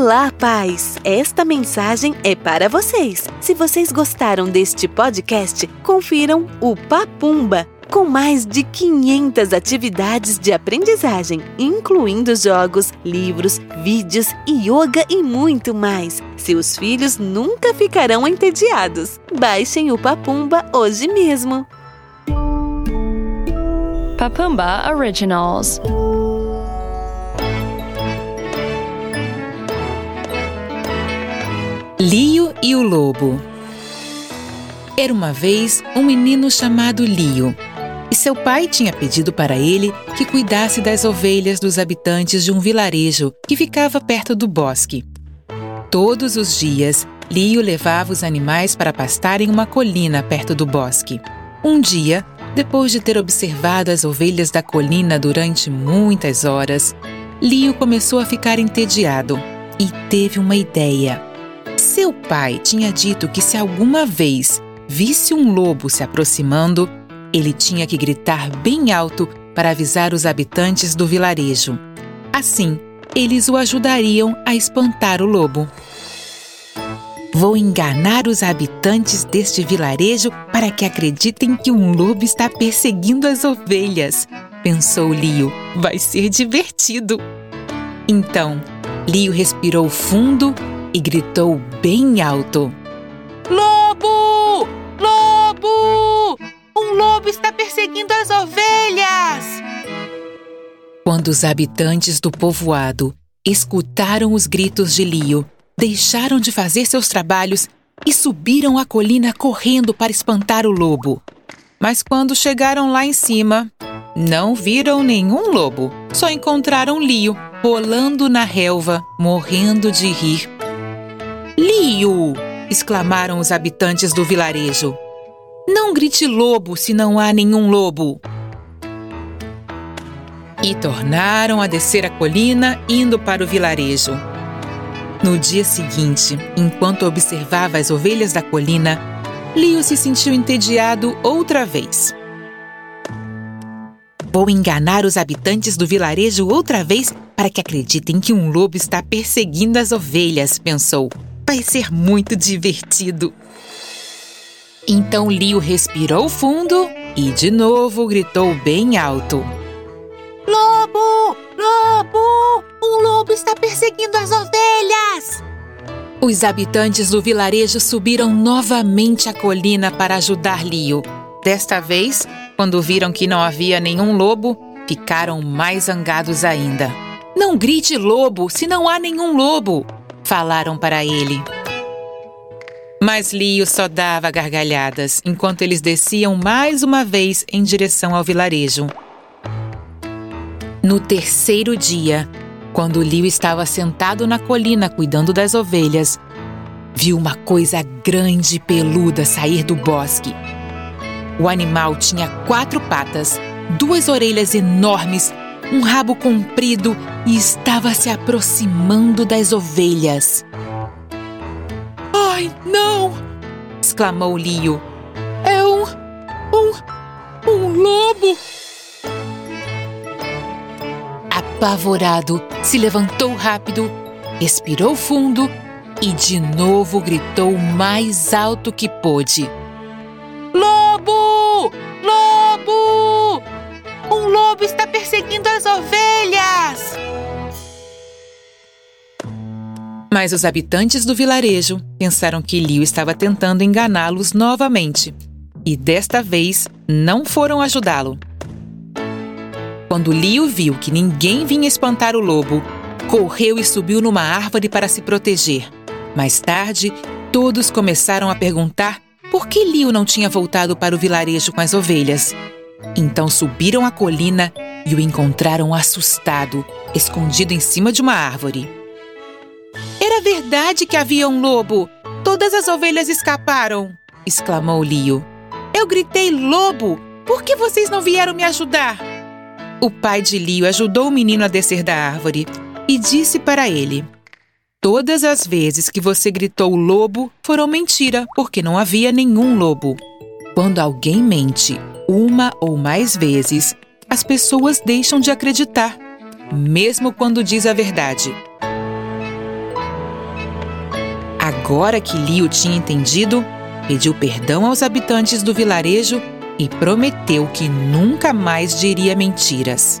Olá, pais! Esta mensagem é para vocês. Se vocês gostaram deste podcast, confiram o Papumba, com mais de 500 atividades de aprendizagem, incluindo jogos, livros, vídeos, yoga e muito mais. Seus filhos nunca ficarão entediados. Baixem o Papumba hoje mesmo. Papumba Originals. Lio e o Lobo Era uma vez um menino chamado Lio, e seu pai tinha pedido para ele que cuidasse das ovelhas dos habitantes de um vilarejo que ficava perto do bosque. Todos os dias, Lio levava os animais para pastar em uma colina perto do bosque. Um dia, depois de ter observado as ovelhas da colina durante muitas horas, Lio começou a ficar entediado e teve uma ideia. Seu pai tinha dito que se alguma vez visse um lobo se aproximando, ele tinha que gritar bem alto para avisar os habitantes do vilarejo. Assim, eles o ajudariam a espantar o lobo. Vou enganar os habitantes deste vilarejo para que acreditem que um lobo está perseguindo as ovelhas, pensou Lio. Vai ser divertido. Então, Lio respirou fundo e gritou bem alto: Lobo! Lobo! Um lobo está perseguindo as ovelhas! Quando os habitantes do povoado escutaram os gritos de Lio, deixaram de fazer seus trabalhos e subiram a colina correndo para espantar o lobo. Mas quando chegaram lá em cima, não viram nenhum lobo, só encontraram Lio rolando na relva, morrendo de rir Lio! exclamaram os habitantes do vilarejo. Não grite lobo se não há nenhum lobo. E tornaram a descer a colina, indo para o vilarejo. No dia seguinte, enquanto observava as ovelhas da colina, Lio se sentiu entediado outra vez. Vou enganar os habitantes do vilarejo outra vez para que acreditem que um lobo está perseguindo as ovelhas, pensou. Vai ser muito divertido. Então Lio respirou fundo e de novo gritou bem alto: Lobo! Lobo! Um lobo está perseguindo as ovelhas! Os habitantes do vilarejo subiram novamente a colina para ajudar Lio. Desta vez, quando viram que não havia nenhum lobo, ficaram mais zangados ainda. Não grite lobo se não há nenhum lobo! Falaram para ele. Mas Lio só dava gargalhadas enquanto eles desciam mais uma vez em direção ao vilarejo. No terceiro dia, quando Lio estava sentado na colina cuidando das ovelhas, viu uma coisa grande e peluda sair do bosque. O animal tinha quatro patas, duas orelhas enormes um rabo comprido e estava se aproximando das ovelhas. Ai, não! exclamou Lio. É um. um. um lobo! Apavorado, se levantou rápido, respirou fundo e de novo gritou mais alto que pôde. Lobo! Lobo! Perseguindo as ovelhas! Mas os habitantes do vilarejo pensaram que Liu estava tentando enganá-los novamente e desta vez não foram ajudá-lo. Quando Liu viu que ninguém vinha espantar o lobo, correu e subiu numa árvore para se proteger. Mais tarde, todos começaram a perguntar por que Liu não tinha voltado para o vilarejo com as ovelhas. Então subiram a colina e o encontraram assustado, escondido em cima de uma árvore. Era verdade que havia um lobo! Todas as ovelhas escaparam! exclamou Lio. Eu gritei lobo! Por que vocês não vieram me ajudar? O pai de Lio ajudou o menino a descer da árvore e disse para ele: Todas as vezes que você gritou lobo foram mentira, porque não havia nenhum lobo. Quando alguém mente uma ou mais vezes, as pessoas deixam de acreditar, mesmo quando diz a verdade. Agora que Lio tinha entendido, pediu perdão aos habitantes do vilarejo e prometeu que nunca mais diria mentiras.